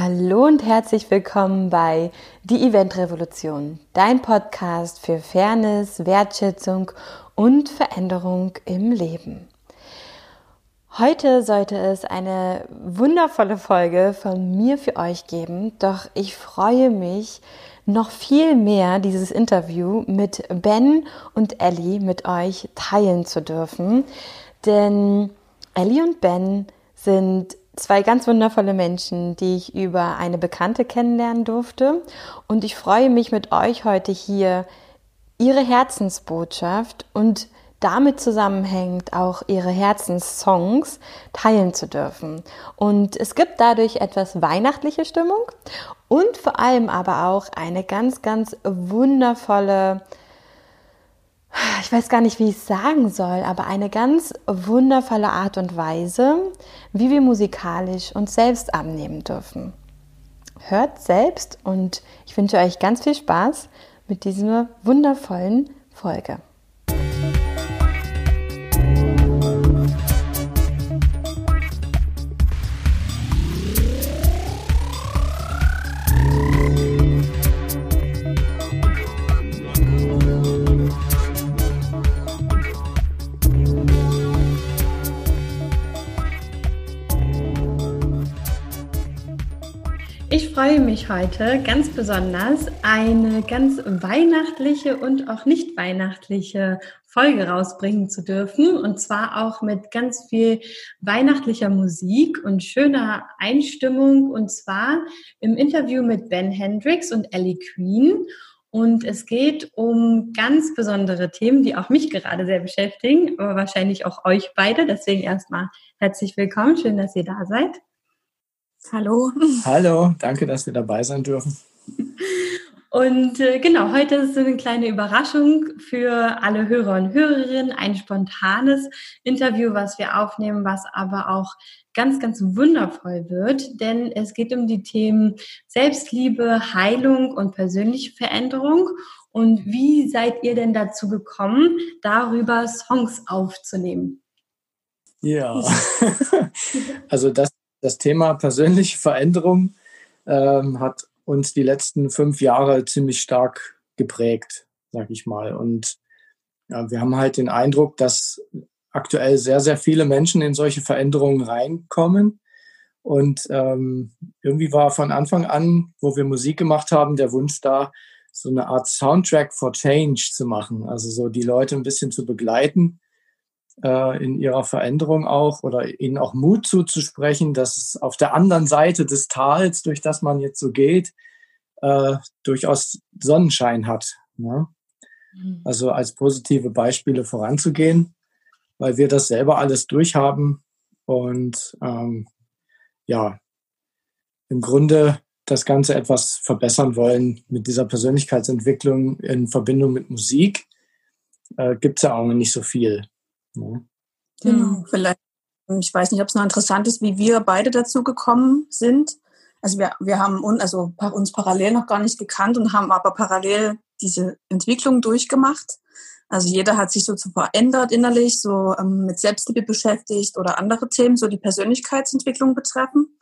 Hallo und herzlich willkommen bei Die Event Revolution, dein Podcast für Fairness, Wertschätzung und Veränderung im Leben. Heute sollte es eine wundervolle Folge von mir für euch geben, doch ich freue mich noch viel mehr, dieses Interview mit Ben und Ellie mit euch teilen zu dürfen, denn Ellie und Ben sind zwei ganz wundervolle Menschen, die ich über eine Bekannte kennenlernen durfte. Und ich freue mich mit euch heute hier, ihre Herzensbotschaft und damit zusammenhängt auch ihre Herzenssongs teilen zu dürfen. Und es gibt dadurch etwas weihnachtliche Stimmung und vor allem aber auch eine ganz, ganz wundervolle ich weiß gar nicht, wie ich es sagen soll, aber eine ganz wundervolle Art und Weise, wie wir musikalisch uns selbst annehmen dürfen. Hört selbst und ich wünsche euch ganz viel Spaß mit dieser wundervollen Folge. Ich freue mich heute ganz besonders, eine ganz weihnachtliche und auch nicht weihnachtliche Folge rausbringen zu dürfen. Und zwar auch mit ganz viel weihnachtlicher Musik und schöner Einstimmung. Und zwar im Interview mit Ben Hendricks und Ellie Queen. Und es geht um ganz besondere Themen, die auch mich gerade sehr beschäftigen, aber wahrscheinlich auch euch beide. Deswegen erstmal herzlich willkommen. Schön, dass ihr da seid. Hallo. Hallo, danke, dass wir dabei sein dürfen. Und äh, genau, heute ist eine kleine Überraschung für alle Hörer und Hörerinnen, ein spontanes Interview, was wir aufnehmen, was aber auch ganz, ganz wundervoll wird, denn es geht um die Themen Selbstliebe, Heilung und persönliche Veränderung. Und wie seid ihr denn dazu gekommen, darüber Songs aufzunehmen? Ja, also das das Thema persönliche Veränderung ähm, hat uns die letzten fünf Jahre ziemlich stark geprägt, sag ich mal. Und ja, wir haben halt den Eindruck, dass aktuell sehr, sehr viele Menschen in solche Veränderungen reinkommen. Und ähm, irgendwie war von Anfang an, wo wir Musik gemacht haben, der Wunsch da, so eine Art Soundtrack for Change zu machen. Also so die Leute ein bisschen zu begleiten äh, in ihrer Veränderung auch oder ihnen auch Mut zuzusprechen, dass es auf der anderen Seite des Tals, durch das man jetzt so geht, äh, durchaus Sonnenschein hat. Ne? Mhm. Also als positive Beispiele voranzugehen, weil wir das selber alles durchhaben und ähm, ja, im Grunde das Ganze etwas verbessern wollen mit dieser Persönlichkeitsentwicklung in Verbindung mit Musik, äh, gibt es ja auch nicht so viel. Ne? Genau, vielleicht, ich weiß nicht, ob es noch interessant ist, wie wir beide dazu gekommen sind. Also wir, wir haben un, also uns parallel noch gar nicht gekannt und haben aber parallel diese Entwicklung durchgemacht. Also jeder hat sich so zu verändert innerlich, so ähm, mit Selbstliebe beschäftigt oder andere Themen, so die Persönlichkeitsentwicklung betreffen.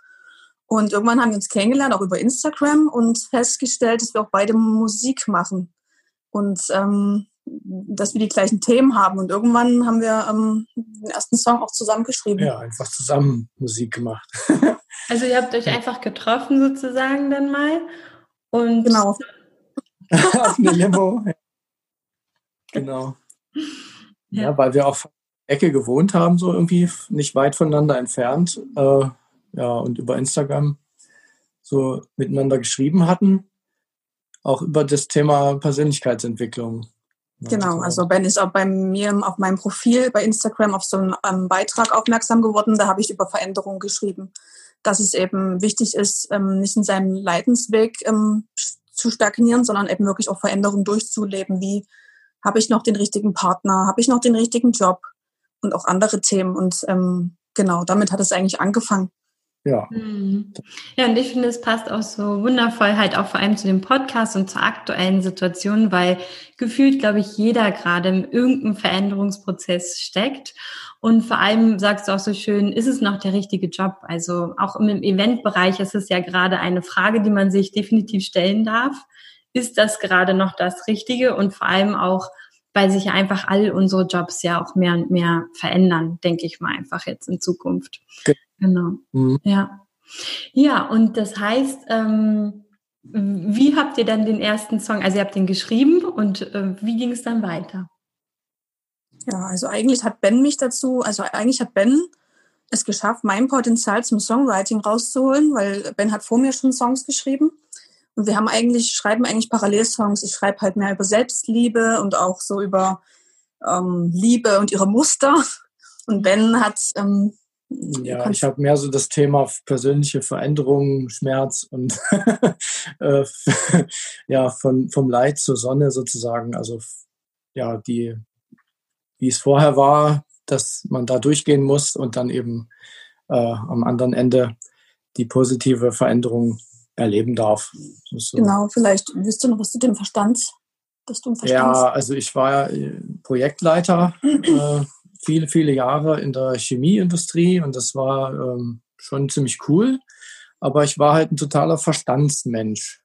Und irgendwann haben wir uns kennengelernt, auch über Instagram und festgestellt, dass wir auch beide Musik machen. Und ähm, dass wir die gleichen Themen haben. Und irgendwann haben wir ähm, den ersten Song auch zusammengeschrieben. Ja, einfach zusammen Musik gemacht. also ihr habt euch einfach getroffen sozusagen dann mal. Und genau. Auf eine Limo. Genau. Ja. ja. weil wir auf Ecke gewohnt haben, so irgendwie nicht weit voneinander entfernt. Äh, ja, und über Instagram so miteinander geschrieben hatten. Auch über das Thema Persönlichkeitsentwicklung. Genau, also Ben ist auch bei mir auf meinem Profil bei Instagram auf so einen ähm, Beitrag aufmerksam geworden. Da habe ich über Veränderung geschrieben, dass es eben wichtig ist, ähm, nicht in seinem Leidensweg ähm, zu stagnieren, sondern eben wirklich auch Veränderung durchzuleben. Wie habe ich noch den richtigen Partner? Habe ich noch den richtigen Job? Und auch andere Themen. Und genau, damit hat es eigentlich angefangen ja. Mhm. Ja, und ich finde, es passt auch so wundervoll halt auch vor allem zu dem Podcast und zur aktuellen Situation, weil gefühlt, glaube ich, jeder gerade in irgendeinem Veränderungsprozess steckt. Und vor allem sagst du auch so schön, ist es noch der richtige Job? Also auch im Eventbereich ist es ja gerade eine Frage, die man sich definitiv stellen darf. Ist das gerade noch das Richtige? Und vor allem auch, weil sich ja einfach all unsere Jobs ja auch mehr und mehr verändern, denke ich mal einfach jetzt in Zukunft. Genau. Mhm. Ja. Ja, und das heißt, ähm, wie habt ihr dann den ersten Song, also ihr habt den geschrieben und äh, wie ging es dann weiter? Ja, also eigentlich hat Ben mich dazu, also eigentlich hat Ben es geschafft, mein Potenzial zum Songwriting rauszuholen, weil Ben hat vor mir schon Songs geschrieben. Und wir haben eigentlich, schreiben eigentlich Parallelsongs. Ich schreibe halt mehr über Selbstliebe und auch so über ähm, Liebe und ihre Muster. Und Ben hat ähm, ja, ich habe mehr so das Thema persönliche Veränderung, Schmerz und äh, ja, von, vom Leid zur Sonne sozusagen. Also ja, die, wie es vorher war, dass man da durchgehen muss und dann eben äh, am anderen Ende die positive Veränderung erleben darf. So. Genau, vielleicht wisst du noch was zu dem Verstand, dass du Verstand Ja, also ich war Projektleiter äh, viele, viele Jahre in der Chemieindustrie und das war ähm, schon ziemlich cool. Aber ich war halt ein totaler Verstandsmensch.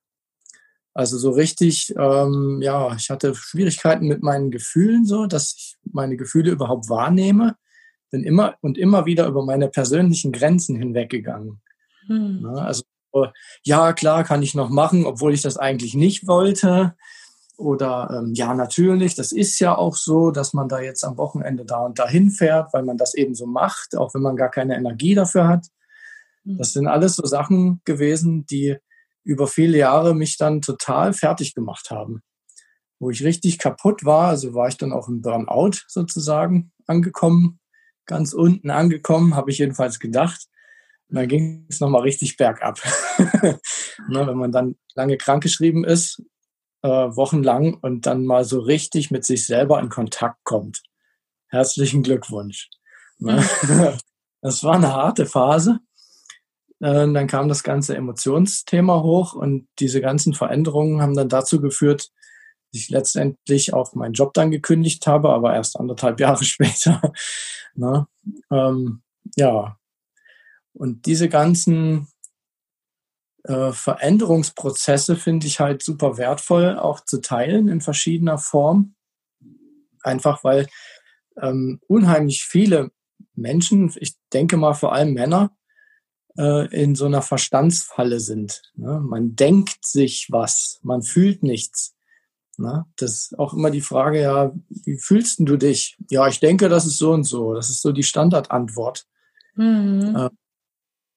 Also so richtig, ähm, ja, ich hatte Schwierigkeiten mit meinen Gefühlen so, dass ich meine Gefühle überhaupt wahrnehme. Bin immer und immer wieder über meine persönlichen Grenzen hinweggegangen. Hm. Ja, also ja, klar, kann ich noch machen, obwohl ich das eigentlich nicht wollte. Oder ähm, ja, natürlich, das ist ja auch so, dass man da jetzt am Wochenende da und dahin fährt, weil man das eben so macht, auch wenn man gar keine Energie dafür hat. Mhm. Das sind alles so Sachen gewesen, die über viele Jahre mich dann total fertig gemacht haben. Wo ich richtig kaputt war, also war ich dann auch im Burnout sozusagen angekommen, ganz unten angekommen, habe ich jedenfalls gedacht. Und dann ging es nochmal richtig bergab. ne, wenn man dann lange krankgeschrieben ist, äh, wochenlang und dann mal so richtig mit sich selber in Kontakt kommt. Herzlichen Glückwunsch. Ne? Mhm. Das war eine harte Phase. Äh, dann kam das ganze Emotionsthema hoch und diese ganzen Veränderungen haben dann dazu geführt, dass ich letztendlich auch meinen Job dann gekündigt habe, aber erst anderthalb Jahre später. Ne? Ähm, ja. Und diese ganzen äh, Veränderungsprozesse finde ich halt super wertvoll, auch zu teilen in verschiedener Form. Einfach weil ähm, unheimlich viele Menschen, ich denke mal vor allem Männer, äh, in so einer Verstandsfalle sind. Ne? Man denkt sich was, man fühlt nichts. Ne? Das ist auch immer die Frage, ja, wie fühlst du dich? Ja, ich denke, das ist so und so. Das ist so die Standardantwort. Mhm. Äh,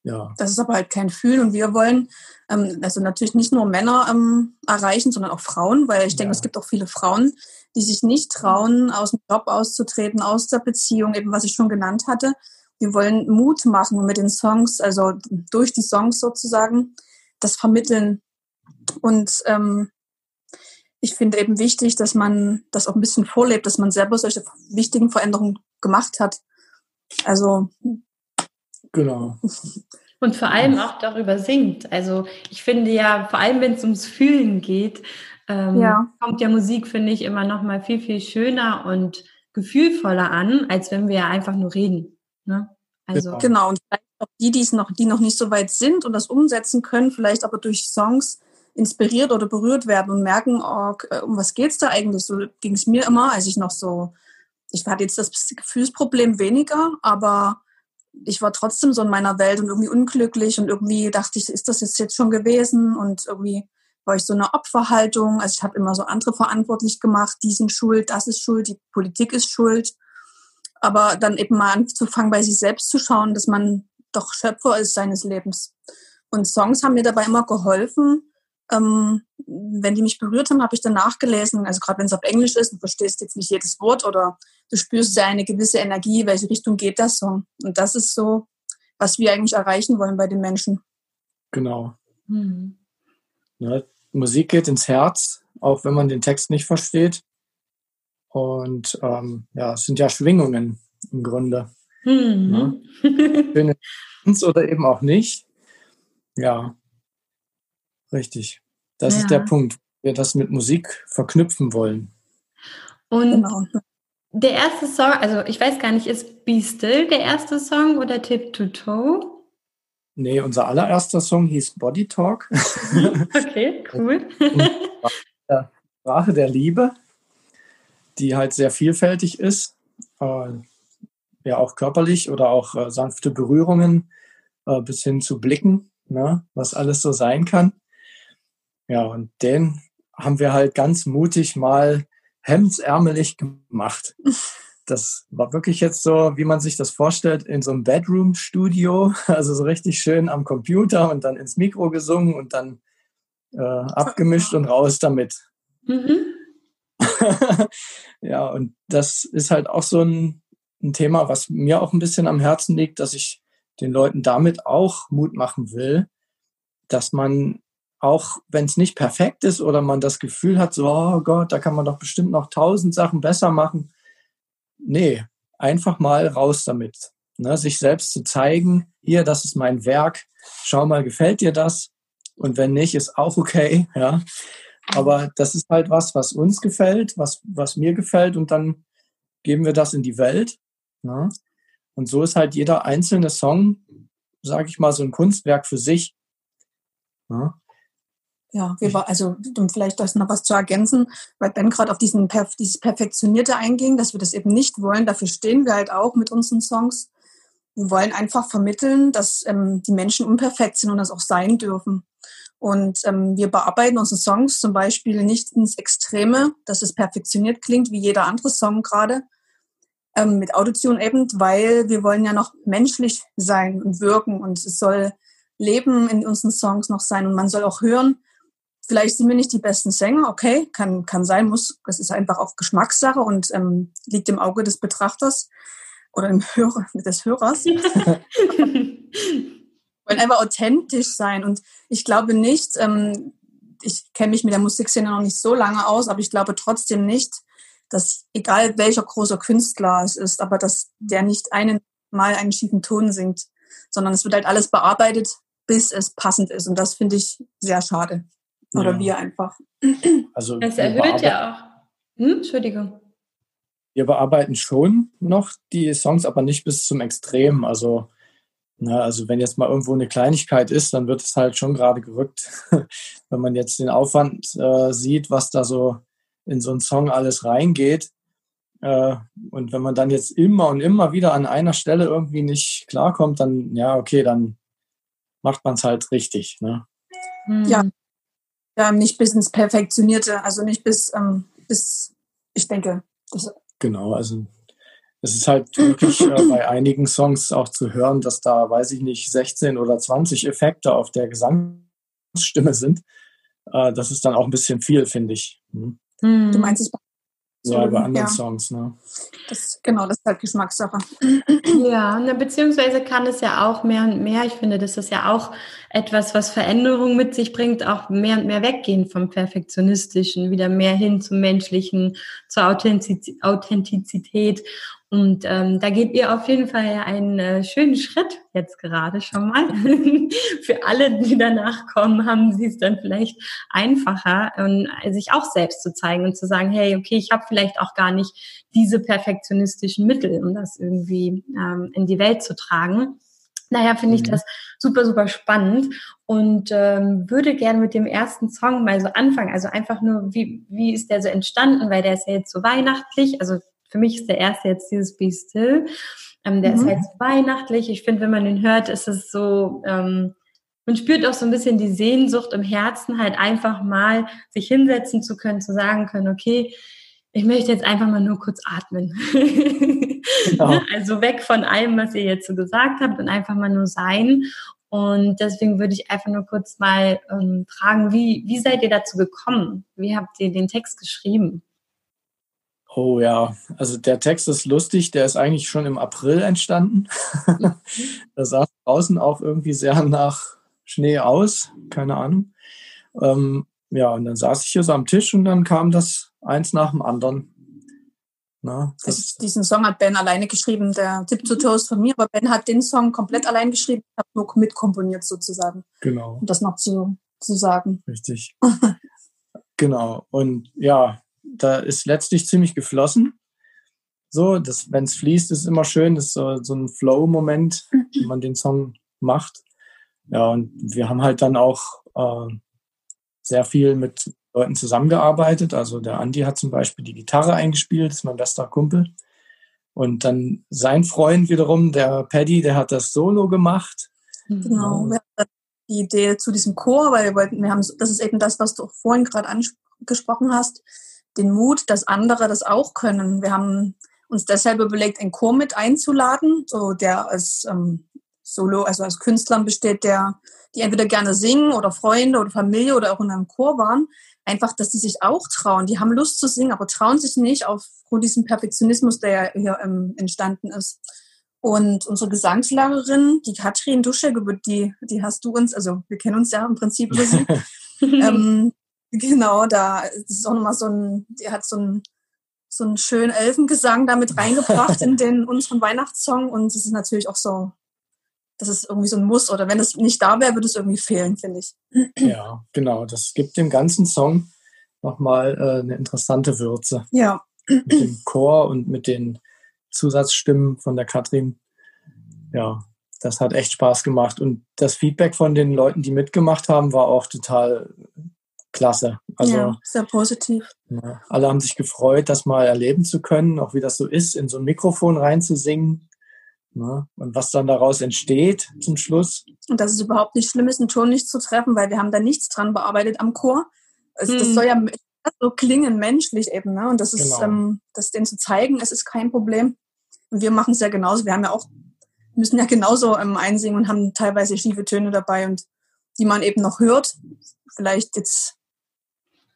ja. Das ist aber halt kein Fühlen und wir wollen ähm, also natürlich nicht nur Männer ähm, erreichen, sondern auch Frauen, weil ich denke, ja. es gibt auch viele Frauen, die sich nicht trauen, aus dem Job auszutreten, aus der Beziehung, eben was ich schon genannt hatte. Wir wollen Mut machen mit den Songs, also durch die Songs sozusagen, das vermitteln. Und ähm, ich finde eben wichtig, dass man das auch ein bisschen vorlebt, dass man selber solche wichtigen Veränderungen gemacht hat. Also Genau. Und vor allem auch darüber singt. Also ich finde ja, vor allem wenn es ums Fühlen geht, ähm, ja. kommt ja Musik, finde ich, immer noch mal viel, viel schöner und gefühlvoller an, als wenn wir einfach nur reden. Ne? Also genau, und vielleicht auch die, die es noch, die noch nicht so weit sind und das umsetzen können, vielleicht aber durch Songs inspiriert oder berührt werden und merken, oh, äh, um was geht es da eigentlich? So ging es mir immer, als ich noch so, ich hatte jetzt das Gefühlsproblem weniger, aber ich war trotzdem so in meiner Welt und irgendwie unglücklich und irgendwie dachte ich, ist das jetzt schon gewesen? Und irgendwie war ich so eine Opferhaltung. Also ich habe immer so andere verantwortlich gemacht, die sind schuld, das ist schuld, die Politik ist schuld. Aber dann eben mal anzufangen, bei sich selbst zu schauen, dass man doch Schöpfer ist seines Lebens. Und Songs haben mir dabei immer geholfen, ähm, wenn die mich berührt haben, habe ich dann nachgelesen. Also gerade wenn es auf Englisch ist, du verstehst jetzt nicht jedes Wort oder du spürst ja eine gewisse Energie, welche Richtung geht das so. Und das ist so, was wir eigentlich erreichen wollen bei den Menschen. Genau. Mhm. Ja, Musik geht ins Herz, auch wenn man den Text nicht versteht. Und ähm, ja, es sind ja Schwingungen im Grunde. Mhm. Ja. oder eben auch nicht. Ja, Richtig. Das ja. ist der Punkt. Wir das mit Musik verknüpfen wollen. Und genau. Der erste Song, also ich weiß gar nicht, ist Be Still der erste Song oder Tip to Toe? Nee, unser allererster Song hieß Body Talk. okay, cool. Sprache der Liebe, die halt sehr vielfältig ist. Äh, ja, auch körperlich oder auch äh, sanfte Berührungen äh, bis hin zu Blicken, ne, was alles so sein kann. Ja, und den haben wir halt ganz mutig mal hemdsärmelig gemacht. Das war wirklich jetzt so, wie man sich das vorstellt, in so einem Bedroom-Studio, also so richtig schön am Computer und dann ins Mikro gesungen und dann äh, abgemischt und raus damit. Mhm. ja, und das ist halt auch so ein, ein Thema, was mir auch ein bisschen am Herzen liegt, dass ich den Leuten damit auch Mut machen will, dass man auch wenn es nicht perfekt ist oder man das Gefühl hat, so, oh Gott, da kann man doch bestimmt noch tausend Sachen besser machen. Nee, einfach mal raus damit. Ne, sich selbst zu zeigen, hier, das ist mein Werk, schau mal, gefällt dir das? Und wenn nicht, ist auch okay, ja. Aber das ist halt was, was uns gefällt, was, was mir gefällt und dann geben wir das in die Welt. Ne? Und so ist halt jeder einzelne Song, sage ich mal, so ein Kunstwerk für sich. Ne? Ja, wir war, also um vielleicht das noch was zu ergänzen, weil Ben gerade auf diesen dieses Perfektionierte einging, dass wir das eben nicht wollen. Dafür stehen wir halt auch mit unseren Songs. Wir wollen einfach vermitteln, dass ähm, die Menschen unperfekt sind und das auch sein dürfen. Und ähm, wir bearbeiten unsere Songs zum Beispiel nicht ins Extreme, dass es perfektioniert klingt, wie jeder andere Song gerade, ähm, mit Autotune eben, weil wir wollen ja noch menschlich sein und wirken und es soll Leben in unseren Songs noch sein und man soll auch hören, Vielleicht sind wir nicht die besten Sänger, okay, kann, kann sein, muss, das ist einfach auch Geschmackssache und ähm, liegt im Auge des Betrachters oder im Hörer, des Hörers. wollen einfach authentisch sein und ich glaube nicht, ähm, ich kenne mich mit der Musikszene noch nicht so lange aus, aber ich glaube trotzdem nicht, dass egal welcher großer Künstler es ist, aber dass der nicht einen mal einen schiefen Ton singt, sondern es wird halt alles bearbeitet, bis es passend ist und das finde ich sehr schade. Oder ja. wir einfach. Also das erhöht ja auch. Hm? Entschuldigung. Wir bearbeiten schon noch die Songs, aber nicht bis zum Extrem. Also, na, also wenn jetzt mal irgendwo eine Kleinigkeit ist, dann wird es halt schon gerade gerückt. wenn man jetzt den Aufwand äh, sieht, was da so in so einen Song alles reingeht. Äh, und wenn man dann jetzt immer und immer wieder an einer Stelle irgendwie nicht klarkommt, dann, ja, okay, dann macht man es halt richtig. Ne? Ja, ja, nicht bis ins Perfektionierte, also nicht bis, ähm, bis ich denke. genau, also es ist halt wirklich äh, bei einigen Songs auch zu hören, dass da, weiß ich nicht, 16 oder 20 Effekte auf der Gesangsstimme sind. Äh, das ist dann auch ein bisschen viel, finde ich. Hm. Du meinst es ja, bei anderen ja. Songs, ne? Das, genau, das ist halt Geschmackssache. Ja, ne, beziehungsweise kann es ja auch mehr und mehr, ich finde, das ist ja auch etwas, was Veränderung mit sich bringt, auch mehr und mehr weggehen vom Perfektionistischen, wieder mehr hin zum Menschlichen, zur Authentizität. Und ähm, da geht ihr auf jeden Fall einen äh, schönen Schritt jetzt gerade schon mal. Für alle, die danach kommen, haben sie es dann vielleicht einfacher, ähm, sich auch selbst zu zeigen und zu sagen, hey, okay, ich habe vielleicht auch gar nicht diese perfektionistischen Mittel, um das irgendwie ähm, in die Welt zu tragen. Daher finde ich mhm. das super, super spannend und ähm, würde gerne mit dem ersten Song mal so anfangen. Also einfach nur, wie, wie ist der so entstanden, weil der ist ja jetzt so weihnachtlich. Also für mich ist der erste jetzt dieses Be Still. Ähm, der mhm. ist halt so weihnachtlich. Ich finde, wenn man den hört, ist es so, ähm, man spürt auch so ein bisschen die Sehnsucht im Herzen, halt einfach mal sich hinsetzen zu können, zu sagen können, okay, ich möchte jetzt einfach mal nur kurz atmen. Genau. Ne? also weg von allem, was ihr jetzt so gesagt habt und einfach mal nur sein. Und deswegen würde ich einfach nur kurz mal ähm, fragen, wie, wie seid ihr dazu gekommen? Wie habt ihr den Text geschrieben? Oh ja, also der Text ist lustig, der ist eigentlich schon im April entstanden. Mhm. da sah draußen auch irgendwie sehr nach Schnee aus, keine Ahnung. Ähm, ja, und dann saß ich hier so am Tisch und dann kam das eins nach dem anderen. Na, also diesen Song hat Ben alleine geschrieben, der Tip to Toast von mir, aber Ben hat den Song komplett allein geschrieben, ich habe nur mitkomponiert sozusagen. Genau. Um das noch zu, zu sagen. Richtig. genau. Und ja, da ist letztlich ziemlich geflossen. So, wenn es fließt, ist immer schön. Das ist so, so ein Flow-Moment, Mhm. wenn man den Song macht. Ja, und wir haben halt dann auch äh, sehr viel mit Leuten zusammengearbeitet. Also der Andi hat zum Beispiel die Gitarre eingespielt, ist mein bester Kumpel. Und dann sein Freund wiederum, der Paddy, der hat das Solo gemacht. Genau. Wir hatten die Idee zu diesem Chor, weil wir wollten, wir haben, das ist eben das, was du vorhin gerade angesprochen hast, den Mut, dass andere das auch können. Wir haben uns deshalb überlegt, einen Chor mit einzuladen, so der als ähm, Solo, also als Künstlern besteht, der, die entweder gerne singen oder Freunde oder Familie oder auch in einem Chor waren. Einfach, dass die sich auch trauen. Die haben Lust zu singen, aber trauen sich nicht aufgrund diesem Perfektionismus, der ja hier ähm, entstanden ist. Und unsere Gesangslehrerin, die Katrin Duschek, die, die hast du uns, also wir kennen uns ja im Prinzip über sie. ähm, genau, da ist auch nochmal so ein, die hat so ein so einen schönen Elfengesang damit reingebracht in den unseren Weihnachtssong und es ist natürlich auch so, das ist irgendwie so ein Muss oder wenn es nicht da wäre, würde es irgendwie fehlen, finde ich. Ja, genau. Das gibt dem ganzen Song nochmal äh, eine interessante Würze. Ja. Mit dem Chor und mit den Zusatzstimmen von der Katrin. Ja, das hat echt Spaß gemacht. Und das Feedback von den Leuten, die mitgemacht haben, war auch total klasse. Also ja, sehr positiv. Ja, alle haben sich gefreut, das mal erleben zu können, auch wie das so ist, in so ein Mikrofon reinzusingen. Ne? Und was dann daraus entsteht zum Schluss. Und dass es überhaupt nicht schlimm ist, einen Ton nicht zu treffen, weil wir haben da nichts dran bearbeitet am Chor. Also hm. Das soll ja so klingen, menschlich eben. Ne? Und das ist, genau. ähm, das denen zu zeigen, es ist kein Problem. Und wir machen es ja genauso. Wir haben ja auch, müssen ja genauso ähm, einsingen und haben teilweise schiefe Töne dabei und die man eben noch hört. Vielleicht jetzt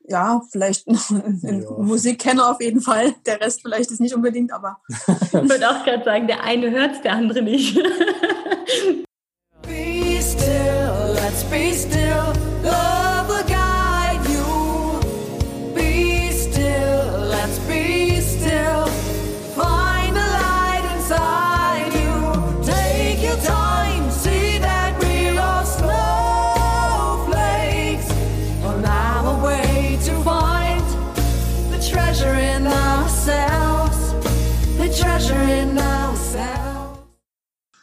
ja, vielleicht ein ja. Musikkenner auf jeden Fall. Der Rest vielleicht ist nicht unbedingt, aber. ich würde auch gerade sagen, der eine hört der andere nicht. be still, let's be still.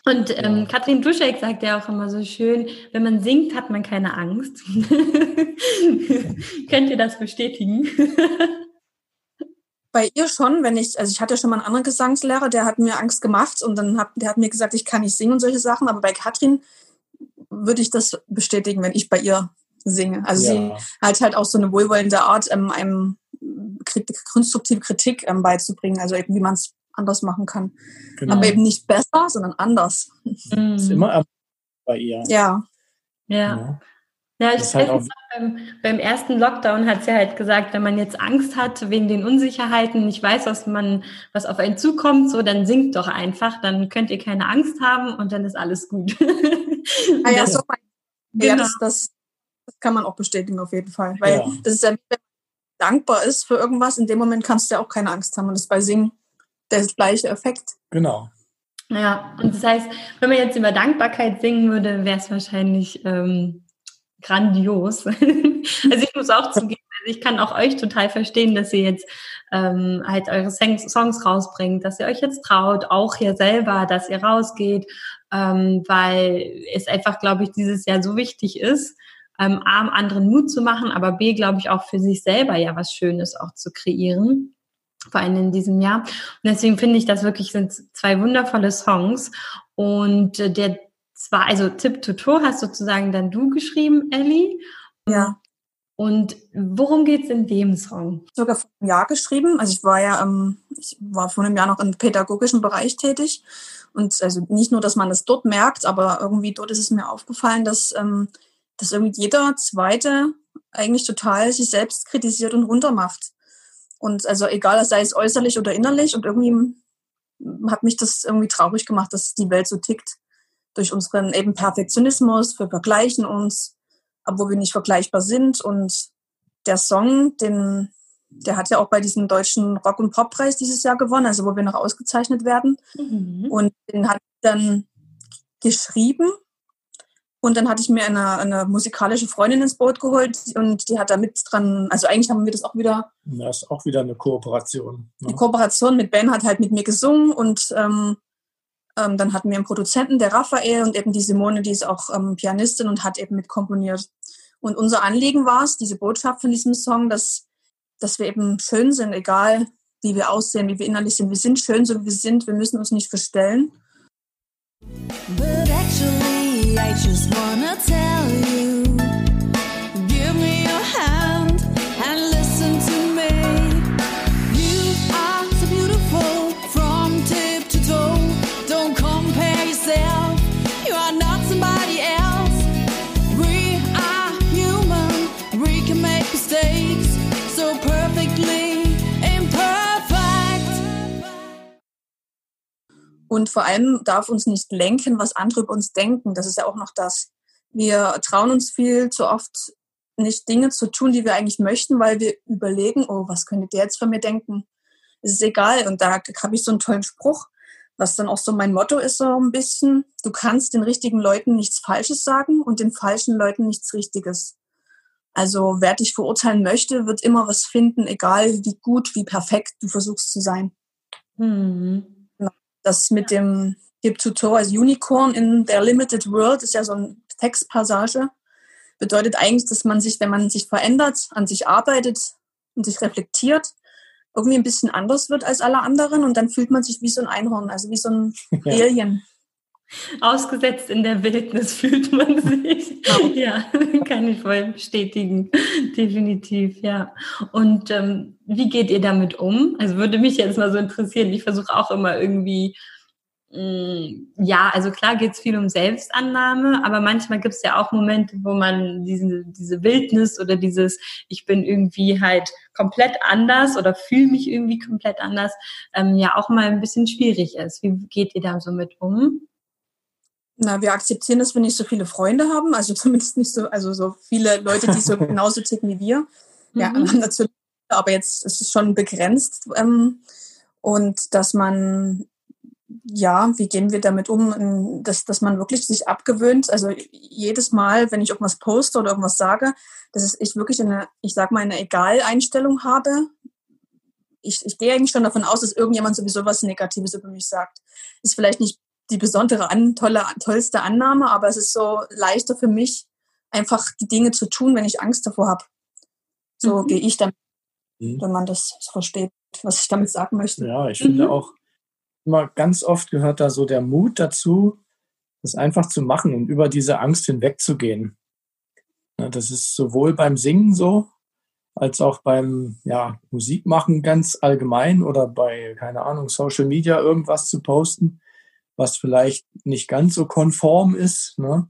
Und ähm, Katrin Duschek sagt ja auch immer so schön, wenn man singt, hat man keine Angst. Könnt ihr das bestätigen? Bei ihr schon, wenn ich, also ich hatte schon mal einen anderen Gesangslehrer, der hat mir Angst gemacht und dann hat, der hat mir gesagt, ich kann nicht singen und solche Sachen, aber bei Katrin würde ich das bestätigen, wenn ich bei ihr singe. Also ja. sie hat halt auch so eine wohlwollende Art, ähm, einem konstruktive Kritik ähm, beizubringen, also eben wie man es anders machen kann. Genau. Aber eben nicht besser, sondern anders. Mhm. Ist immer bei ihr. Ja. Ja. Ja, ja ich halt auch beim, beim, ersten Lockdown hat sie halt gesagt, wenn man jetzt Angst hat wegen den Unsicherheiten, nicht weiß, was man, was auf einen zukommt, so dann singt doch einfach, dann könnt ihr keine Angst haben und dann ist alles gut. ah, ja, so genau. ja das, das, das, kann man auch bestätigen auf jeden Fall. Weil ja. das ist ja, wenn man dankbar ist für irgendwas, in dem Moment kannst du ja auch keine Angst haben. Und das bei Singen der gleiche Effekt. Genau. Ja, und das heißt, wenn man jetzt über Dankbarkeit singen würde, wäre es wahrscheinlich ähm, grandios. also ich muss auch zugeben, also ich kann auch euch total verstehen, dass ihr jetzt ähm, halt eure Songs rausbringt, dass ihr euch jetzt traut, auch hier selber, dass ihr rausgeht, ähm, weil es einfach, glaube ich, dieses Jahr so wichtig ist, ähm, A, anderen Mut zu machen, aber B, glaube ich, auch für sich selber ja was Schönes auch zu kreieren vor allem in diesem Jahr. Und deswegen finde ich, das wirklich sind zwei wundervolle Songs. Und äh, der zwar, also Tip to Toe hast sozusagen dann du geschrieben, Ellie. Ja. Und worum geht's in dem Song? Sogar vor einem Jahr geschrieben. Also ich war ja, ähm, ich war vor einem Jahr noch im pädagogischen Bereich tätig. Und also nicht nur, dass man es dort merkt, aber irgendwie dort ist es mir aufgefallen, dass, ähm, dass irgendwie jeder Zweite eigentlich total sich selbst kritisiert und runtermacht. Und also egal, sei es äußerlich oder innerlich. Und irgendwie hat mich das irgendwie traurig gemacht, dass die Welt so tickt. Durch unseren eben Perfektionismus, wir vergleichen uns, obwohl wir nicht vergleichbar sind. Und der Song, den, der hat ja auch bei diesem deutschen Rock- und Poppreis dieses Jahr gewonnen, also wo wir noch ausgezeichnet werden. Mhm. Und den hat dann geschrieben Und dann hatte ich mir eine, eine musikalische Freundin ins Boot geholt und die hat da mit dran, also eigentlich haben wir das auch wieder. Das ist auch wieder eine Kooperation. Ne? Die Kooperation mit Ben hat halt mit mir gesungen und ähm, ähm, dann hatten wir einen Produzenten, der Raphael, und eben die Simone, die ist auch ähm, Pianistin und hat eben mit komponiert. Und unser Anliegen war es, diese Botschaft von diesem Song, dass, dass wir eben schön sind, egal wie wir aussehen, wie wir innerlich sind. Wir sind schön, so wie wir sind. Wir müssen uns nicht verstellen. But actually, I just wanna tell Und vor allem darf uns nicht lenken, was andere über uns denken. Das ist ja auch noch das. Wir trauen uns viel zu oft nicht Dinge zu tun, die wir eigentlich möchten, weil wir überlegen, oh, was könnte der jetzt von mir denken? Es ist egal. Und da habe ich so einen tollen Spruch, was dann auch so mein Motto ist, so ein bisschen. Du kannst den richtigen Leuten nichts Falsches sagen und den falschen Leuten nichts Richtiges. Also wer dich verurteilen möchte, wird immer was finden, egal wie gut, wie perfekt du versuchst zu sein. Mhm. Das mit dem Hip to Toe als Unicorn in their limited world ist ja so eine Textpassage. Bedeutet eigentlich, dass man sich, wenn man sich verändert, an sich arbeitet und sich reflektiert, irgendwie ein bisschen anders wird als alle anderen und dann fühlt man sich wie so ein Einhorn, also wie so ein ja. Alien. Ausgesetzt in der Wildnis fühlt man sich. Genau. Ja, kann ich voll bestätigen. Definitiv, ja. Und ähm, wie geht ihr damit um? Also würde mich jetzt mal so interessieren. Ich versuche auch immer irgendwie, mh, mm, ja, also klar geht es viel um Selbstannahme, aber manchmal gibt es ja auch Momente, wo man diese, diese Wildnis oder dieses, ich bin irgendwie halt komplett anders oder fühle mich irgendwie komplett anders, ähm, ja auch mal ein bisschen schwierig ist. Wie geht ihr da so mit um? Na, wir akzeptieren, dass wir nicht so viele Freunde haben, also zumindest nicht so, also so viele Leute, die so genauso ticken wie wir. Ja, mhm. natürlich, aber jetzt ist es schon begrenzt. Ähm, und dass man, ja, wie gehen wir damit um, dass, dass man wirklich sich abgewöhnt, also jedes Mal, wenn ich irgendwas poste oder irgendwas sage, dass ich wirklich eine, ich sag mal, eine Egal-Einstellung habe. Ich, ich gehe eigentlich schon davon aus, dass irgendjemand sowieso was Negatives über mich sagt. Ist vielleicht nicht die besondere, an, tolle, tollste Annahme, aber es ist so leichter für mich, einfach die Dinge zu tun, wenn ich Angst davor habe. So mhm. gehe ich damit, mhm. wenn man das versteht, was ich damit sagen möchte. Ja, ich finde mhm. auch immer ganz oft gehört da so der Mut dazu, das einfach zu machen und über diese Angst hinwegzugehen. Ja, das ist sowohl beim Singen so, als auch beim ja, Musikmachen ganz allgemein oder bei, keine Ahnung, Social Media irgendwas zu posten was vielleicht nicht ganz so konform ist. Ne?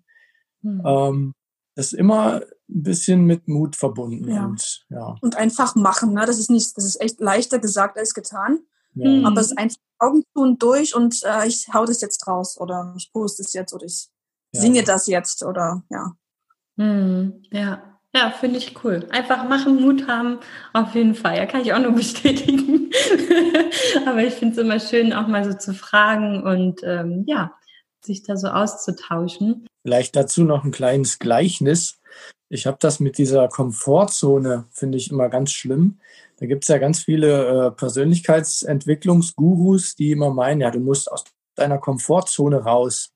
Mhm. Ähm, ist immer ein bisschen mit Mut verbunden. Ja. Und, ja. und einfach machen. Ne? Das ist nicht, das ist echt leichter gesagt als getan. Ja. Mhm. Aber es ist einfach Augen tun durch und äh, ich hau das jetzt raus oder ich poste es jetzt oder ich ja. singe das jetzt oder ja. Mhm. Ja. Ja, finde ich cool. Einfach machen, Mut haben, auf jeden Fall. Ja, kann ich auch nur bestätigen. Aber ich finde es immer schön, auch mal so zu fragen und ähm, ja, sich da so auszutauschen. Vielleicht dazu noch ein kleines Gleichnis. Ich habe das mit dieser Komfortzone, finde ich immer ganz schlimm. Da gibt es ja ganz viele äh, Persönlichkeitsentwicklungsgurus, die immer meinen, ja, du musst aus deiner Komfortzone raus.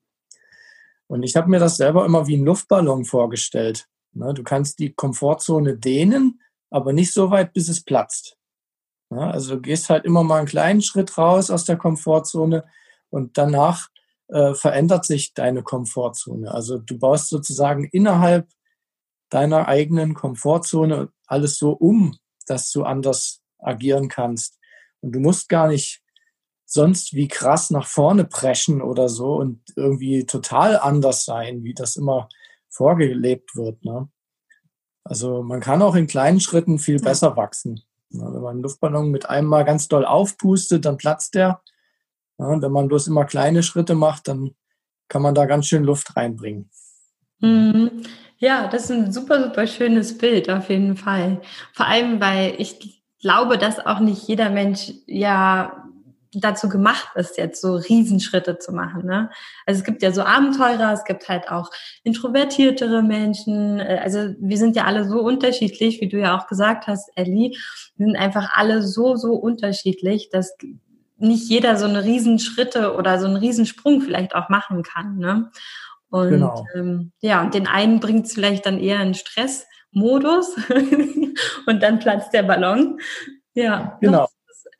Und ich habe mir das selber immer wie ein Luftballon vorgestellt. Ne, du kannst die Komfortzone dehnen, aber nicht so weit, bis es platzt. also du gehst halt immer mal einen kleinen Schritt raus aus der Komfortzone und danach äh, verändert sich deine Komfortzone. Also du baust sozusagen innerhalb deiner eigenen Komfortzone alles so um, dass du anders agieren kannst. Und du musst gar nicht sonst wie krass nach vorne preschen oder so und irgendwie total anders sein, wie das immer vorgelebt wird. Ne? Also man kann auch in kleinen Schritten viel ja. besser wachsen. Ne? Wenn man einen Luftballon mit einem Mal ganz doll aufpustet, dann platzt der. Ja, wenn man bloß immer kleine Schritte macht, dann kann man da ganz schön Luft reinbringen. Mhm. Ja, das ist ein super, super schönes Bild auf jeden Fall. Vor allem, weil ich glaube, dass auch nicht jeder Mensch ja dazu gemacht ist, jetzt so Riesenschritte zu machen. Ne? Also es gibt ja so Abenteurer, es gibt halt auch introvertiertere Menschen. Äh, also wir sind ja alle so unterschiedlich, wie du ja auch gesagt hast, Ellie. Wir sind einfach alle so, so unterschiedlich, dass nicht jeder so eine Riesenschritte oder so einen Riesensprung vielleicht auch machen kann. Ne? Und genau. ähm, ja, und den einen bringt es vielleicht dann eher in Stressmodus und dann platzt der Ballon. Ja, genau.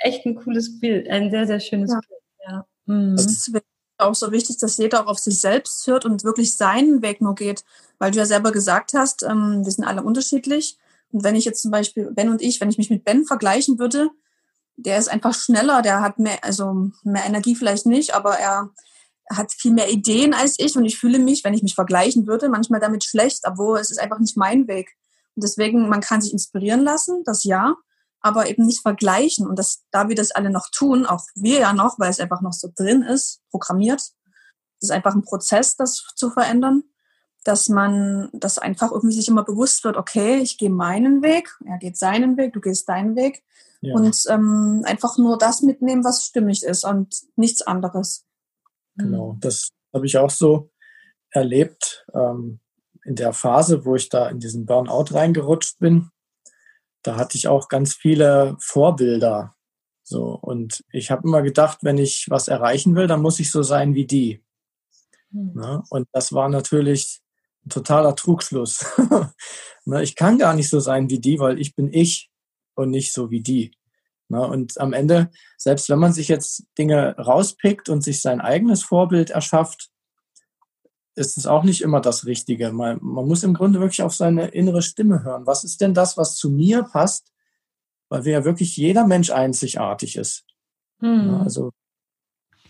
Echt ein cooles Bild, ein sehr, sehr schönes ja. Bild. Ja. Mhm. Das ist auch so wichtig, dass jeder auch auf sich selbst hört und wirklich seinen Weg nur geht. Weil du ja selber gesagt hast, ähm, wir sind alle unterschiedlich. Und wenn ich jetzt zum Beispiel Ben und ich, wenn ich mich mit Ben vergleichen würde, der ist einfach schneller, der hat mehr, also mehr Energie vielleicht nicht, aber er hat viel mehr Ideen als ich und ich fühle mich, wenn ich mich vergleichen würde, manchmal damit schlecht, obwohl es ist einfach nicht mein Weg. Und deswegen, man kann sich inspirieren lassen, das ja, aber eben nicht vergleichen. Und das, da wir das alle noch tun, auch wir ja noch, weil es einfach noch so drin ist, programmiert, ist einfach ein Prozess, das zu verändern, dass man das einfach irgendwie sich immer bewusst wird, okay, ich gehe meinen Weg, er geht seinen Weg, du gehst deinen Weg. Ja. Und ähm, einfach nur das mitnehmen, was stimmig ist und nichts anderes. Genau, das habe ich auch so erlebt ähm, in der Phase, wo ich da in diesen Burnout reingerutscht bin. Da hatte ich auch ganz viele Vorbilder. So, und ich habe immer gedacht, wenn ich was erreichen will, dann muss ich so sein wie die. Mhm. Ne? Und das war natürlich ein totaler Trugschluss. ne? Ich kann gar nicht so sein wie die, weil ich bin ich und nicht so wie die. Ne? Und am Ende, selbst wenn man sich jetzt Dinge rauspickt und sich sein eigenes Vorbild erschafft, ist es auch nicht immer das Richtige. Man, man muss im Grunde wirklich auf seine innere Stimme hören. Was ist denn das, was zu mir passt? Weil wir ja wirklich jeder Mensch einzigartig ist. Hm. Also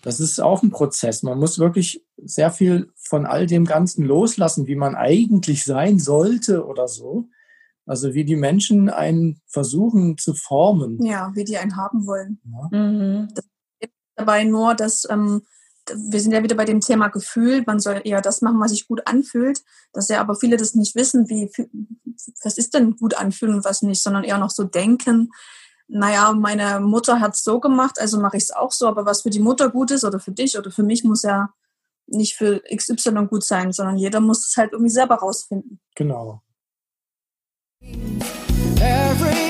das ist auch ein Prozess. Man muss wirklich sehr viel von all dem Ganzen loslassen, wie man eigentlich sein sollte oder so. Also wie die Menschen einen versuchen zu formen. Ja, wie die einen haben wollen. Ja. Mhm. Das ist dabei nur, dass ähm, wir sind ja wieder bei dem Thema Gefühl. Man soll eher das machen, was sich gut anfühlt. Dass ja aber viele das nicht wissen, wie was ist denn gut anfühlen und was nicht, sondern eher noch so denken. Naja, meine Mutter hat es so gemacht, also mache ich es auch so. Aber was für die Mutter gut ist oder für dich oder für mich, muss ja nicht für XY gut sein, sondern jeder muss es halt irgendwie selber rausfinden. Genau. Everybody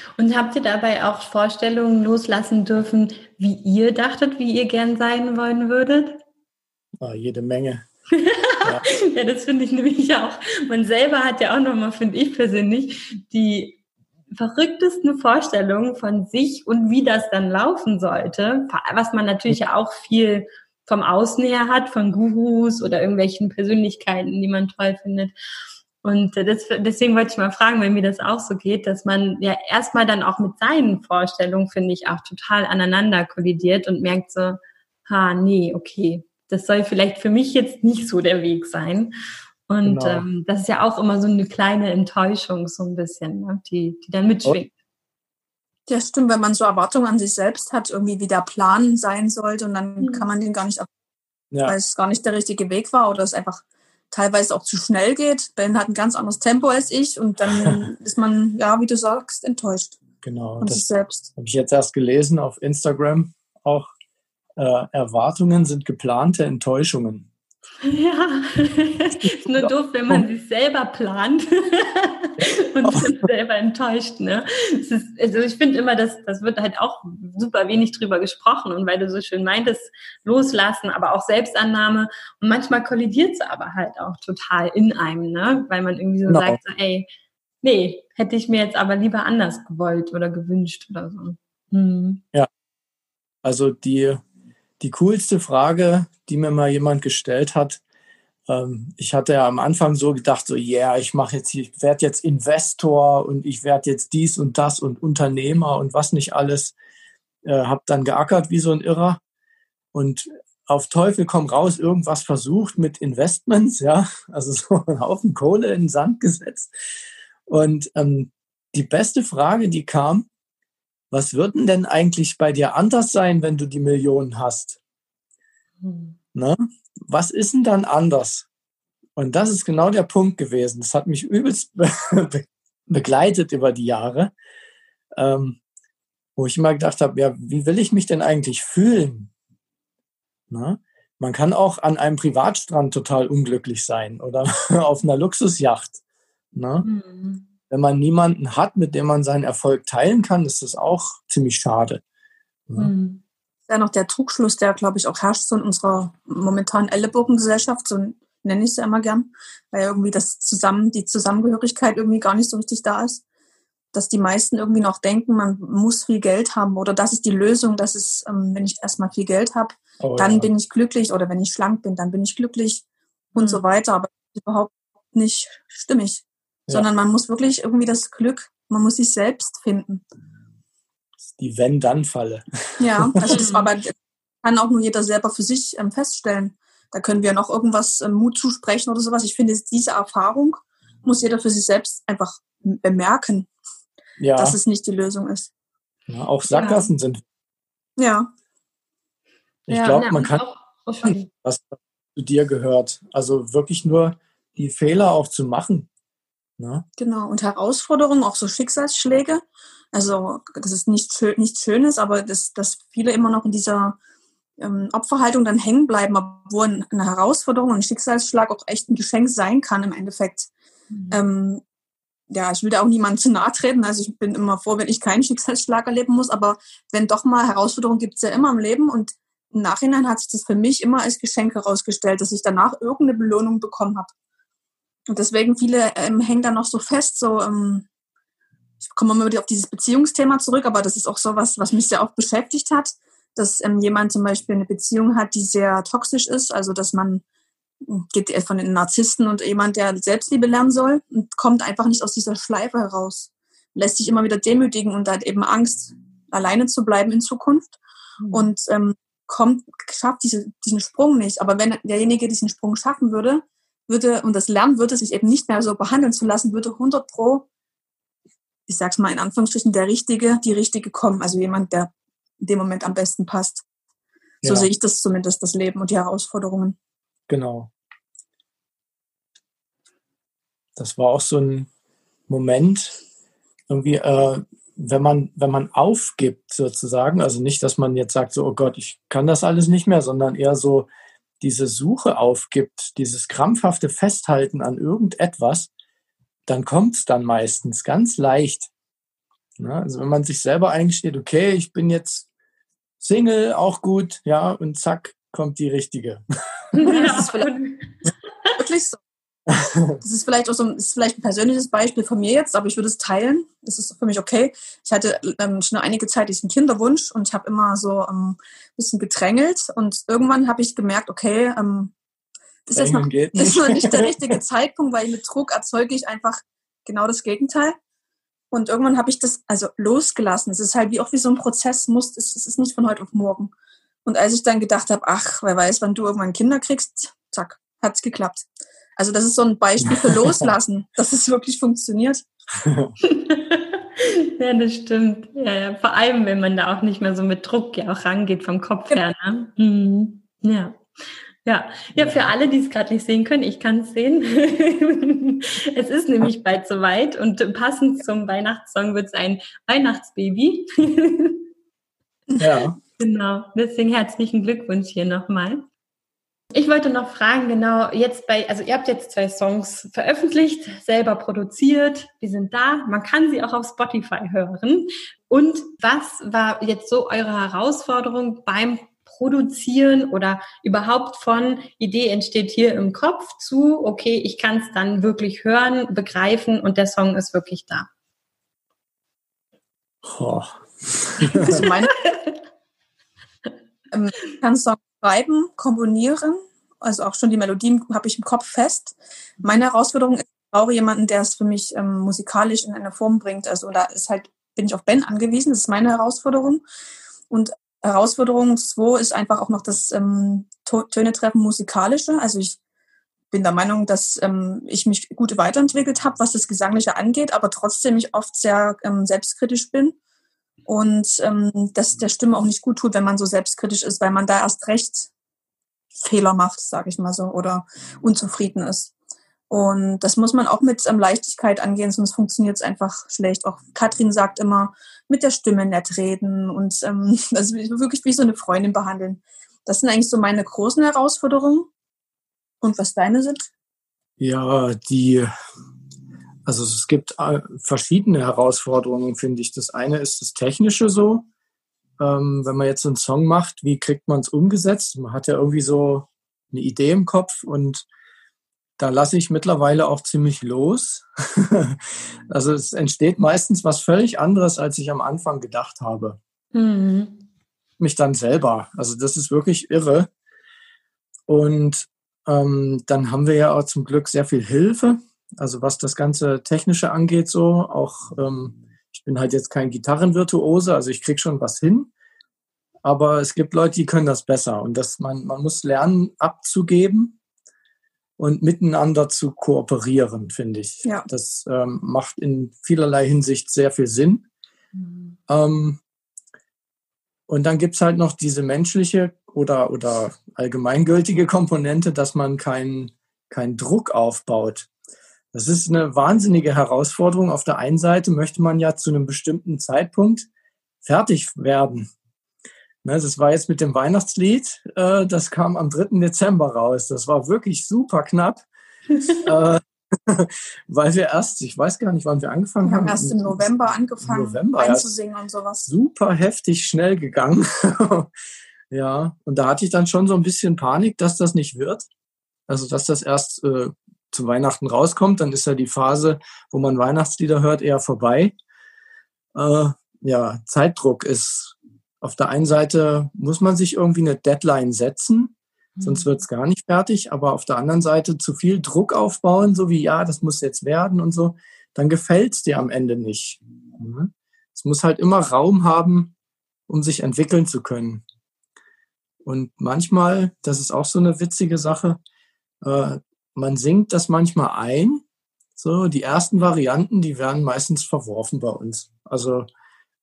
Und habt ihr dabei auch Vorstellungen loslassen dürfen, wie ihr dachtet, wie ihr gern sein wollen würdet? Oh, jede Menge. ja. ja, das finde ich nämlich auch. Man selber hat ja auch nochmal, finde ich persönlich, die verrücktesten Vorstellungen von sich und wie das dann laufen sollte, was man natürlich ja auch viel vom Außen her hat, von Gurus oder irgendwelchen Persönlichkeiten, die man toll findet. Und das, deswegen wollte ich mal fragen, wenn mir das auch so geht, dass man ja erstmal dann auch mit seinen Vorstellungen, finde ich, auch total aneinander kollidiert und merkt so, ha, nee, okay, das soll vielleicht für mich jetzt nicht so der Weg sein. Und genau. ähm, das ist ja auch immer so eine kleine Enttäuschung, so ein bisschen, ne, die, die dann mitschwingt. Ja, stimmt, wenn man so Erwartungen an sich selbst hat, irgendwie wie der Plan sein sollte und dann mhm. kann man den gar nicht, ja. weil es gar nicht der richtige Weg war oder es einfach teilweise auch zu schnell geht. Ben hat ein ganz anderes Tempo als ich und dann ist man, ja, wie du sagst, enttäuscht. Genau. Von sich selbst. Habe ich jetzt erst gelesen auf Instagram auch. Äh, Erwartungen sind geplante Enttäuschungen. Ja, ist nur doof, wenn man sich selber plant und sich selber enttäuscht. Ne? Ist, also ich finde immer, dass das wird halt auch super wenig drüber gesprochen und weil du so schön meintest, loslassen, aber auch Selbstannahme und manchmal kollidiert es aber halt auch total in einem, ne? weil man irgendwie so genau. sagt, so, ey, nee, hätte ich mir jetzt aber lieber anders gewollt oder gewünscht oder so. Hm. Ja, also die die coolste Frage, die mir mal jemand gestellt hat, ähm, ich hatte ja am Anfang so gedacht, so, yeah, ich mache jetzt, ich werde jetzt Investor und ich werde jetzt dies und das und Unternehmer und was nicht alles. Äh, habe dann geackert wie so ein Irrer und auf Teufel komm raus irgendwas versucht mit Investments, ja, also so einen Haufen Kohle in den Sand gesetzt. Und ähm, die beste Frage, die kam, was wird denn eigentlich bei dir anders sein, wenn du die Millionen hast? Hm. Ne? Was ist denn dann anders? Und das ist genau der Punkt gewesen. Das hat mich übelst be begleitet über die Jahre, ähm, wo ich immer gedacht habe, ja, wie will ich mich denn eigentlich fühlen? Ne? Man kann auch an einem Privatstrand total unglücklich sein oder auf einer Luxusjacht. Ne? Mhm. Wenn man niemanden hat, mit dem man seinen Erfolg teilen kann, ist das auch ziemlich schade. Ne? Mhm. Ja, noch der Trugschluss, der, glaube ich, auch herrscht so in unserer momentanen Ellenbogengesellschaft, so nenne ich sie immer gern, weil irgendwie das zusammen, die Zusammengehörigkeit irgendwie gar nicht so richtig da ist dass die meisten irgendwie noch denken, man muss viel Geld haben oder das ist die Lösung, das ist, ähm, wenn ich erstmal viel Geld habe, oh, dann ja. bin ich glücklich oder wenn ich schlank bin, dann bin ich glücklich und mhm. so weiter. Aber überhaupt nicht stimmig, ja. sondern man muss wirklich irgendwie das Glück, man muss sich selbst finden. Die Wenn-Dann-Falle. Ja, also das aber kann auch nur jeder selber für sich ähm, feststellen. Da können wir noch irgendwas ähm, Mut zusprechen oder sowas. Ich finde, diese Erfahrung muss jeder für sich selbst einfach bemerken ja. dass es nicht die Lösung ist. Ja, auch Sackgassen ja. sind. Ja. Ich ja, glaube, man kann, auch, was zu dir gehört. Also wirklich nur die Fehler auch zu machen. Ne? Genau, und Herausforderungen, auch so Schicksalsschläge. Also, das ist nicht schön, nichts Schönes, aber das, dass viele immer noch in dieser ähm, Opferhaltung dann hängen bleiben, obwohl eine Herausforderung, ein Schicksalsschlag auch echt ein Geschenk sein kann im Endeffekt. Mhm. Ähm, ja, ich will da auch niemandem zu nahe treten. Also ich bin immer froh, wenn ich keinen Schicksalsschlag erleben muss. Aber wenn doch mal Herausforderungen gibt es ja immer im Leben. Und im Nachhinein hat sich das für mich immer als Geschenk herausgestellt, dass ich danach irgendeine Belohnung bekommen habe. Und deswegen viele ähm, hängen da noch so fest, so ähm, ich komme immer wieder auf dieses Beziehungsthema zurück, aber das ist auch so was, was mich sehr oft beschäftigt hat, dass ähm, jemand zum Beispiel eine Beziehung hat, die sehr toxisch ist, also dass man geht von den Narzissten und jemand, der Selbstliebe lernen soll und kommt einfach nicht aus dieser Schleife heraus. Lässt sich immer wieder demütigen und hat eben Angst, alleine zu bleiben in Zukunft mhm. und ähm, kommt, schafft diese, diesen Sprung nicht. Aber wenn derjenige diesen Sprung schaffen würde, würde und das lernen würde, sich eben nicht mehr so behandeln zu lassen, würde 100 pro, ich sag's mal in Anführungsstrichen, der Richtige, die Richtige kommen. Also jemand, der in dem Moment am besten passt. So ja. sehe ich das zumindest, das Leben und die Herausforderungen. Genau. Das war auch so ein Moment, irgendwie, äh, wenn man, wenn man aufgibt sozusagen, also nicht, dass man jetzt sagt, so, oh Gott, ich kann das alles nicht mehr, sondern eher so diese Suche aufgibt, dieses krampfhafte Festhalten an irgendetwas, dann kommt es dann meistens ganz leicht. Ja, also wenn man sich selber eingesteht, okay, ich bin jetzt Single, auch gut, ja, und zack, kommt die richtige. Das ist wirklich so. Das ist vielleicht auch so ein, ist vielleicht ein persönliches Beispiel von mir jetzt, aber ich würde es teilen. Das ist für mich okay. Ich hatte ähm, schon einige Zeit diesen Kinderwunsch und ich habe immer so ähm, ein bisschen gedrängelt und irgendwann habe ich gemerkt, okay, ähm, das ist, noch, ist noch nicht der richtige Zeitpunkt, weil mit Druck erzeuge ich einfach genau das Gegenteil. Und irgendwann habe ich das also losgelassen. Es ist halt wie auch wie so ein Prozess, muss, es ist nicht von heute auf morgen. Und als ich dann gedacht habe, ach, wer weiß, wann du irgendwann Kinder kriegst, zack, hat es geklappt. Also das ist so ein Beispiel für Loslassen, dass es wirklich funktioniert. ja, das stimmt. Ja, ja, Vor allem, wenn man da auch nicht mehr so mit Druck ja auch rangeht vom Kopf her. Ne? Mhm. Ja. Ja, ja, für alle, die es gerade nicht sehen können, ich kann es sehen. es ist nämlich bald soweit und passend zum Weihnachtssong wird es ein Weihnachtsbaby. ja. Genau, deswegen herzlichen Glückwunsch hier nochmal. Ich wollte noch fragen, genau, jetzt bei, also ihr habt jetzt zwei Songs veröffentlicht, selber produziert, die sind da, man kann sie auch auf Spotify hören. Und was war jetzt so eure Herausforderung beim Produzieren oder überhaupt von Idee entsteht hier im Kopf zu, okay, ich kann es dann wirklich hören, begreifen und der Song ist wirklich da? Oh. Also meine, ähm, kann Song schreiben, komponieren also auch schon die Melodien habe ich im Kopf fest. Meine Herausforderung ist, ich brauche jemanden, der es für mich ähm, musikalisch in eine Form bringt. Also da ist halt, bin ich auf Ben angewiesen, das ist meine Herausforderung. Und Herausforderung 2 ist einfach auch noch das ähm, Töne treffen musikalische. Also ich bin der Meinung, dass ähm, ich mich gut weiterentwickelt habe, was das Gesangliche angeht, aber trotzdem ich oft sehr ähm, selbstkritisch bin und ähm, das der Stimme auch nicht gut tut, wenn man so selbstkritisch ist, weil man da erst recht Fehler macht, sage ich mal so, oder unzufrieden ist. Und das muss man auch mit ähm, Leichtigkeit angehen, sonst funktioniert es einfach schlecht. Auch Katrin sagt immer, mit der Stimme nett reden und ähm, also wirklich wie so eine Freundin behandeln. Das sind eigentlich so meine großen Herausforderungen. Und was deine sind? Ja, die, also es gibt äh, verschiedene Herausforderungen, finde ich. Das eine ist das Technische so. Ähm, wenn man jetzt einen Song macht, wie kriegt man es umgesetzt? Man hat ja irgendwie so eine Idee im Kopf und da lasse ich mittlerweile auch ziemlich los. also es entsteht meistens was völlig anderes, als ich am Anfang gedacht habe. Mhm. Mich dann selber. Also das ist wirklich irre. Und ähm, dann haben wir ja auch zum Glück sehr viel Hilfe. Also was das ganze Technische angeht, so auch ähm, ich bin halt jetzt kein Gitarrenvirtuose, also ich krieg schon was hin. Aber es gibt Leute, die können das besser. Und das, man, man muss lernen, abzugeben und miteinander zu kooperieren, finde ich. Ja. Das ähm, macht in vielerlei Hinsicht sehr viel Sinn. Mhm. Ähm, und dann gibt's halt noch diese menschliche oder, oder allgemeingültige Komponente, dass man keinen keinen Druck aufbaut. Das ist eine wahnsinnige Herausforderung. Auf der einen Seite möchte man ja zu einem bestimmten Zeitpunkt fertig werden. Ne, das war jetzt mit dem Weihnachtslied, äh, das kam am 3. Dezember raus. Das war wirklich super knapp. äh, weil wir erst, ich weiß gar nicht, wann wir angefangen wir haben. Wir haben erst im November angefangen November einzusingen und sowas. Super heftig schnell gegangen. ja, und da hatte ich dann schon so ein bisschen Panik, dass das nicht wird. Also, dass das erst äh, zu Weihnachten rauskommt. Dann ist ja die Phase, wo man Weihnachtslieder hört, eher vorbei. Äh, ja, Zeitdruck ist auf der einen Seite muss man sich irgendwie eine Deadline setzen, mhm. sonst wird es gar nicht fertig, aber auf der anderen Seite zu viel Druck aufbauen, so wie ja, das muss jetzt werden und so, dann gefällt es dir am Ende nicht. Mhm. Es muss halt immer Raum haben, um sich entwickeln zu können. Und manchmal, das ist auch so eine witzige Sache, äh, man singt das manchmal ein. So, die ersten Varianten, die werden meistens verworfen bei uns. Also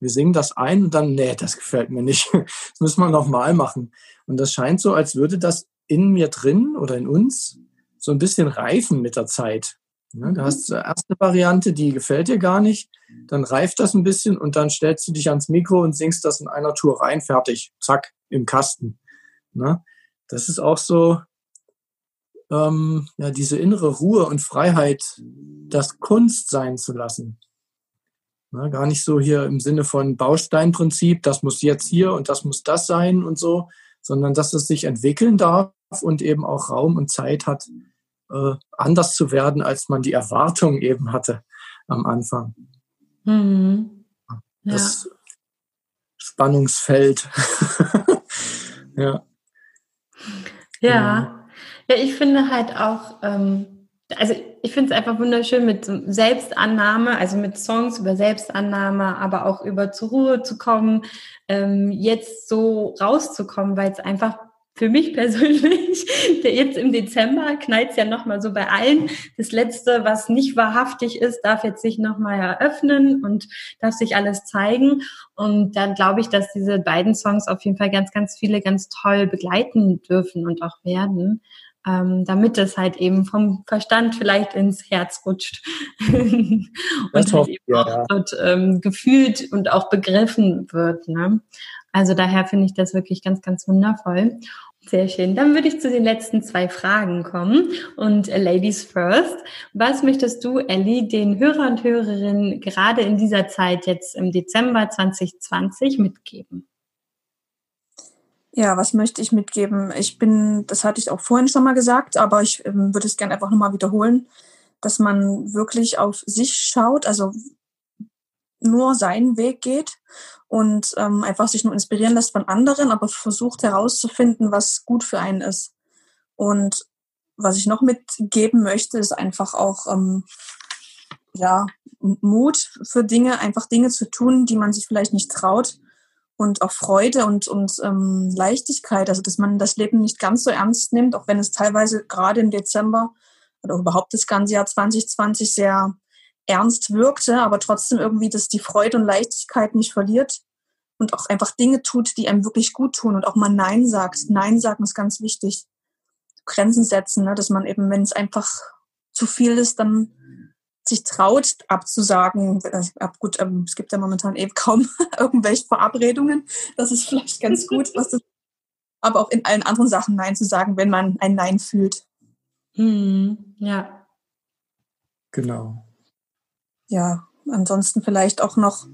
wir singen das ein und dann, nee, das gefällt mir nicht. Das müssen wir nochmal machen. Und das scheint so, als würde das in mir drin oder in uns so ein bisschen reifen mit der Zeit. Ja, du hast die erste Variante, die gefällt dir gar nicht. Dann reift das ein bisschen und dann stellst du dich ans Mikro und singst das in einer Tour rein, fertig, zack, im Kasten. Na, das ist auch so, ähm, ja, diese innere Ruhe und Freiheit, das Kunst sein zu lassen. Na, gar nicht so hier im Sinne von Bausteinprinzip, das muss jetzt hier und das muss das sein und so, sondern dass es sich entwickeln darf und eben auch Raum und Zeit hat, äh, anders zu werden, als man die Erwartung eben hatte am Anfang. Mhm. Das ja. Spannungsfeld. ja. Ja. Ja, ich finde halt auch, ähm, also ich finde es einfach wunderschön mit Selbstannahme, also mit Songs über Selbstannahme, aber auch über zur Ruhe zu kommen, ähm, jetzt so rauszukommen, weil es einfach für mich persönlich, der jetzt im Dezember knallt es ja nochmal so bei allen. Das Letzte, was nicht wahrhaftig ist, darf jetzt sich nochmal eröffnen und darf sich alles zeigen. Und dann glaube ich, dass diese beiden Songs auf jeden Fall ganz, ganz viele ganz toll begleiten dürfen und auch werden ähm, damit es halt eben vom Verstand vielleicht ins Herz rutscht und halt eben ja, auch dort ähm, gefühlt und auch begriffen wird. Ne? Also daher finde ich das wirklich ganz, ganz wundervoll. Sehr schön. Dann würde ich zu den letzten zwei Fragen kommen. Und äh, Ladies first. Was möchtest du, Ellie, den Hörer und Hörerinnen gerade in dieser Zeit jetzt im Dezember 2020 mitgeben? Ja, was möchte ich mitgeben? Ich bin, das hatte ich auch vorhin schon mal gesagt, aber ich ähm, würde es gerne einfach nochmal wiederholen, dass man wirklich auf sich schaut, also nur seinen Weg geht und ähm, einfach sich nur inspirieren lässt von anderen, aber versucht herauszufinden, was gut für einen ist. Und was ich noch mitgeben möchte, ist einfach auch ähm, ja, Mut für Dinge, einfach Dinge zu tun, die man sich vielleicht nicht traut. Und auch Freude und, und ähm, Leichtigkeit, also dass man das Leben nicht ganz so ernst nimmt, auch wenn es teilweise gerade im Dezember oder überhaupt das ganze Jahr 2020 sehr ernst wirkte, aber trotzdem irgendwie, dass die Freude und Leichtigkeit nicht verliert und auch einfach Dinge tut, die einem wirklich gut tun und auch mal Nein sagt. Nein sagen ist ganz wichtig. Grenzen setzen, ne? dass man eben, wenn es einfach zu viel ist, dann sich traut abzusagen. Also, gut, ähm, es gibt ja momentan eben kaum irgendwelche Verabredungen. Das ist vielleicht ganz gut, was das, aber auch in allen anderen Sachen Nein zu sagen, wenn man ein Nein fühlt. Mhm, ja. Genau. Ja, ansonsten vielleicht auch noch,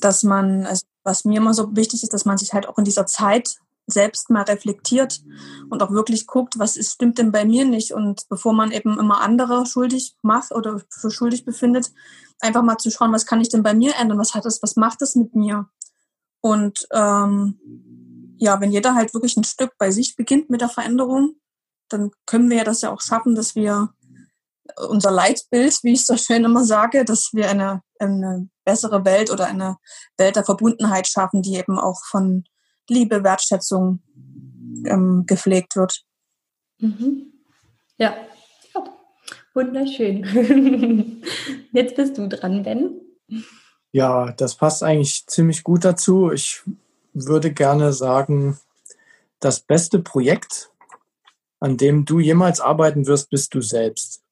dass man, also was mir immer so wichtig ist, dass man sich halt auch in dieser Zeit selbst mal reflektiert und auch wirklich guckt, was ist, stimmt denn bei mir nicht. Und bevor man eben immer andere schuldig macht oder für schuldig befindet, einfach mal zu schauen, was kann ich denn bei mir ändern, was hat das, was macht das mit mir? Und ähm, ja, wenn jeder halt wirklich ein Stück bei sich beginnt mit der Veränderung, dann können wir ja das ja auch schaffen, dass wir unser Leitbild, wie ich so schön immer sage, dass wir eine, eine bessere Welt oder eine Welt der Verbundenheit schaffen, die eben auch von Liebe, Wertschätzung ähm, gepflegt wird. Mhm. Ja. ja, wunderschön. Jetzt bist du dran, Ben. Ja, das passt eigentlich ziemlich gut dazu. Ich würde gerne sagen, das beste Projekt, an dem du jemals arbeiten wirst, bist du selbst.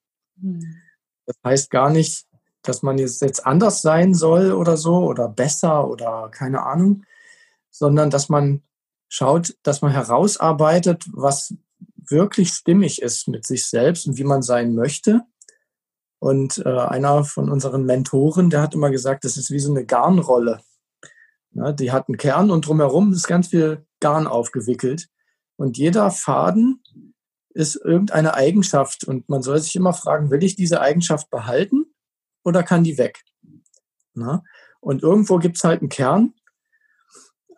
Hm. Das heißt gar nicht, dass man jetzt anders sein soll oder so oder besser oder keine Ahnung, sondern dass man schaut, dass man herausarbeitet, was wirklich stimmig ist mit sich selbst und wie man sein möchte. Und äh, einer von unseren Mentoren, der hat immer gesagt, das ist wie so eine Garnrolle. Ja, die hat einen Kern und drumherum ist ganz viel Garn aufgewickelt. Und jeder Faden ist irgendeine Eigenschaft. Und man soll sich immer fragen, will ich diese Eigenschaft behalten oder kann die weg? Na? Und irgendwo gibt es halt einen Kern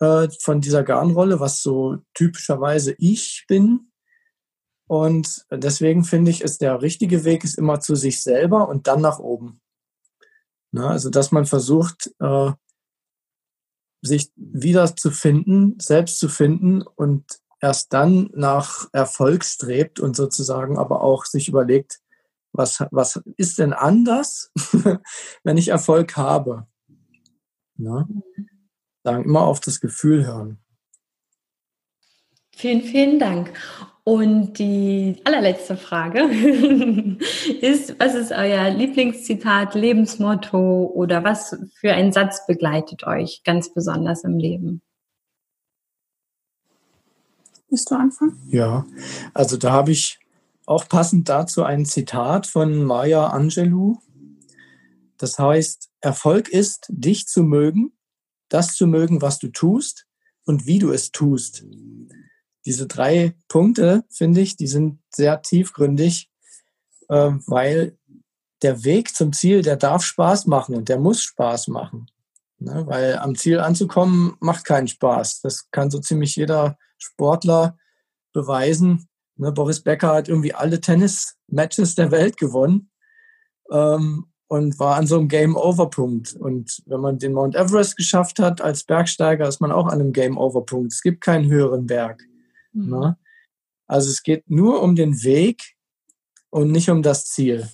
äh, von dieser Garnrolle, was so typischerweise ich bin. Und deswegen finde ich, ist der richtige Weg ist immer zu sich selber und dann nach oben. Na, also, dass man versucht, äh, sich wieder zu finden, selbst zu finden und erst dann nach Erfolg strebt und sozusagen aber auch sich überlegt, was, was ist denn anders, wenn ich Erfolg habe? Na? Sagen, immer auf das Gefühl hören. Vielen, vielen Dank. Und die allerletzte Frage ist, was ist euer Lieblingszitat, Lebensmotto oder was für ein Satz begleitet euch ganz besonders im Leben? Willst du anfangen? Ja, also da habe ich auch passend dazu ein Zitat von Maya Angelou. Das heißt, Erfolg ist, dich zu mögen, das zu mögen, was du tust und wie du es tust. Diese drei Punkte, finde ich, die sind sehr tiefgründig, äh, weil der Weg zum Ziel, der darf Spaß machen und der muss Spaß machen. Ne? Weil am Ziel anzukommen, macht keinen Spaß. Das kann so ziemlich jeder Sportler beweisen. Ne, Boris Becker hat irgendwie alle Tennis-Matches der Welt gewonnen ähm, und war an so einem Game-Over-Punkt. Und wenn man den Mount Everest geschafft hat als Bergsteiger, ist man auch an einem Game-Over-Punkt. Es gibt keinen höheren Berg. Mhm. Ne? Also es geht nur um den Weg und nicht um das Ziel.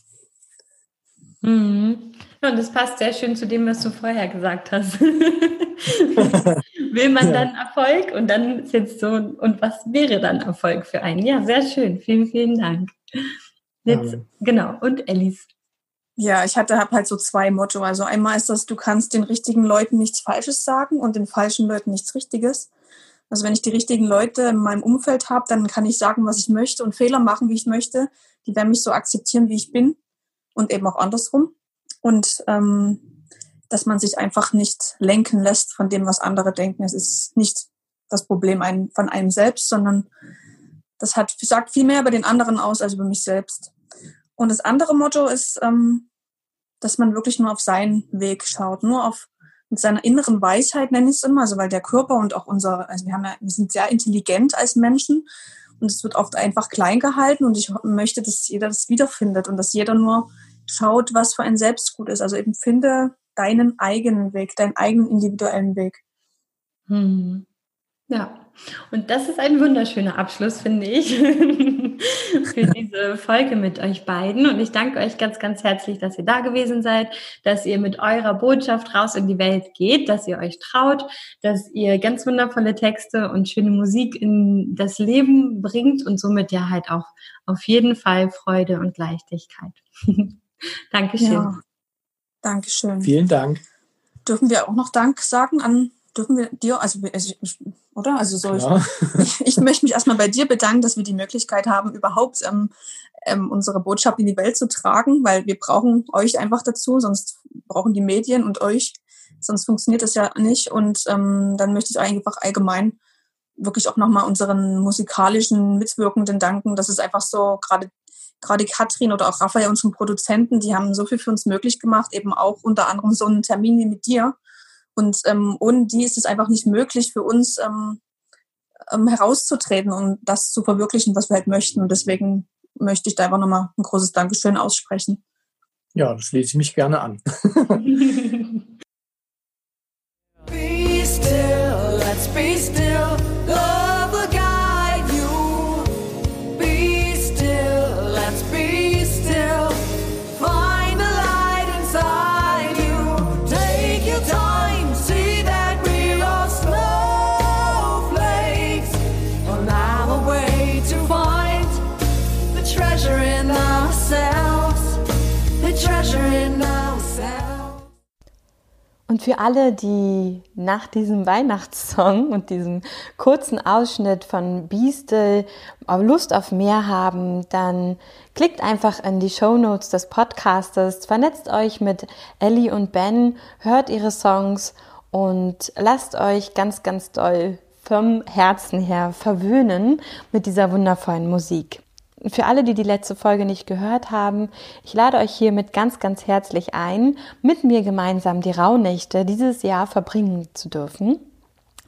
Mhm. Ja, und das passt sehr schön zu dem, was du vorher gesagt hast. Will man dann Erfolg? Und dann ist jetzt so, und was wäre dann Erfolg für einen? Ja, sehr schön. Vielen, vielen Dank. Jetzt, ja. genau. Und Alice. Ja, ich hatte hab halt so zwei Motto. Also einmal ist das, du kannst den richtigen Leuten nichts Falsches sagen und den falschen Leuten nichts Richtiges. Also wenn ich die richtigen Leute in meinem Umfeld habe, dann kann ich sagen, was ich möchte und Fehler machen, wie ich möchte. Die werden mich so akzeptieren, wie ich bin und eben auch andersrum. Und ähm, dass man sich einfach nicht lenken lässt von dem, was andere denken. Es ist nicht das Problem von einem selbst, sondern das hat, sagt viel mehr über den anderen aus als über mich selbst. Und das andere Motto ist, ähm, dass man wirklich nur auf seinen Weg schaut, nur auf mit seiner inneren Weisheit nenne ich es immer, also weil der Körper und auch unser, also wir haben ja, wir sind sehr intelligent als Menschen Und es wird oft einfach klein gehalten und ich möchte, dass jeder das wiederfindet und dass jeder nur schaut, was für ein selbst gut ist. Also eben finde deinen eigenen Weg, deinen eigenen individuellen Weg. Hm. Ja, und das ist ein wunderschöner Abschluss, finde ich, für diese Folge mit euch beiden. Und ich danke euch ganz, ganz herzlich, dass ihr da gewesen seid, dass ihr mit eurer Botschaft raus in die Welt geht, dass ihr euch traut, dass ihr ganz wundervolle Texte und schöne Musik in das Leben bringt und somit ja halt auch auf jeden Fall Freude und Leichtigkeit. Dankeschön. Ja, Dankeschön. Vielen Dank. Dürfen wir auch noch Dank sagen an dürfen wir dir, also, oder? Also so, ich, ich, möchte mich erstmal bei dir bedanken, dass wir die Möglichkeit haben, überhaupt ähm, ähm, unsere Botschaft in die Welt zu tragen, weil wir brauchen euch einfach dazu, sonst brauchen die Medien und euch, sonst funktioniert das ja nicht. Und ähm, dann möchte ich einfach allgemein wirklich auch nochmal unseren musikalischen Mitwirkenden danken. Das ist einfach so, gerade gerade Katrin oder auch Raphael, unseren Produzenten, die haben so viel für uns möglich gemacht, eben auch unter anderem so einen Termin wie mit dir und ähm, ohne die ist es einfach nicht möglich für uns ähm, ähm, herauszutreten und das zu verwirklichen, was wir halt möchten. Und deswegen möchte ich da einfach nochmal ein großes Dankeschön aussprechen. Ja, das lese ich mich gerne an. be still, let's be still. Und für alle, die nach diesem Weihnachtssong und diesem kurzen Ausschnitt von Biestel Lust auf mehr haben, dann klickt einfach in die Show Notes des Podcasters, vernetzt euch mit Ellie und Ben, hört ihre Songs und lasst euch ganz, ganz doll vom Herzen her verwöhnen mit dieser wundervollen Musik für alle, die die letzte Folge nicht gehört haben, ich lade euch hiermit ganz, ganz herzlich ein, mit mir gemeinsam die Rauhnächte dieses Jahr verbringen zu dürfen.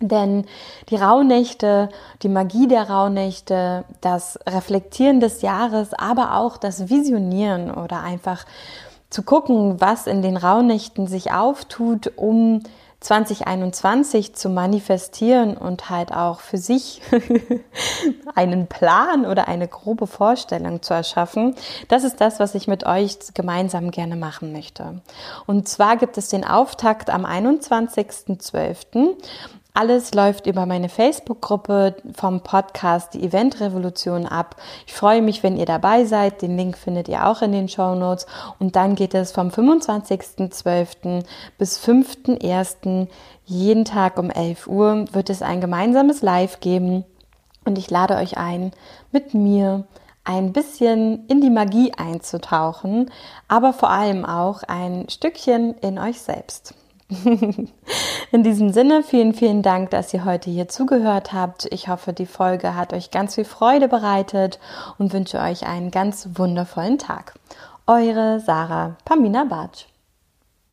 Denn die Rauhnächte, die Magie der Rauhnächte, das Reflektieren des Jahres, aber auch das Visionieren oder einfach zu gucken, was in den Rauhnächten sich auftut, um 2021 zu manifestieren und halt auch für sich einen Plan oder eine grobe Vorstellung zu erschaffen, das ist das, was ich mit euch gemeinsam gerne machen möchte. Und zwar gibt es den Auftakt am 21.12. Alles läuft über meine Facebook-Gruppe vom Podcast Die Event Revolution ab. Ich freue mich, wenn ihr dabei seid. Den Link findet ihr auch in den Show Notes. Und dann geht es vom 25.12. bis 5.1. jeden Tag um 11 Uhr wird es ein gemeinsames Live geben. Und ich lade euch ein, mit mir ein bisschen in die Magie einzutauchen, aber vor allem auch ein Stückchen in euch selbst. In diesem Sinne, vielen, vielen Dank, dass ihr heute hier zugehört habt. Ich hoffe, die Folge hat euch ganz viel Freude bereitet und wünsche euch einen ganz wundervollen Tag. Eure Sarah Pamina Bartsch.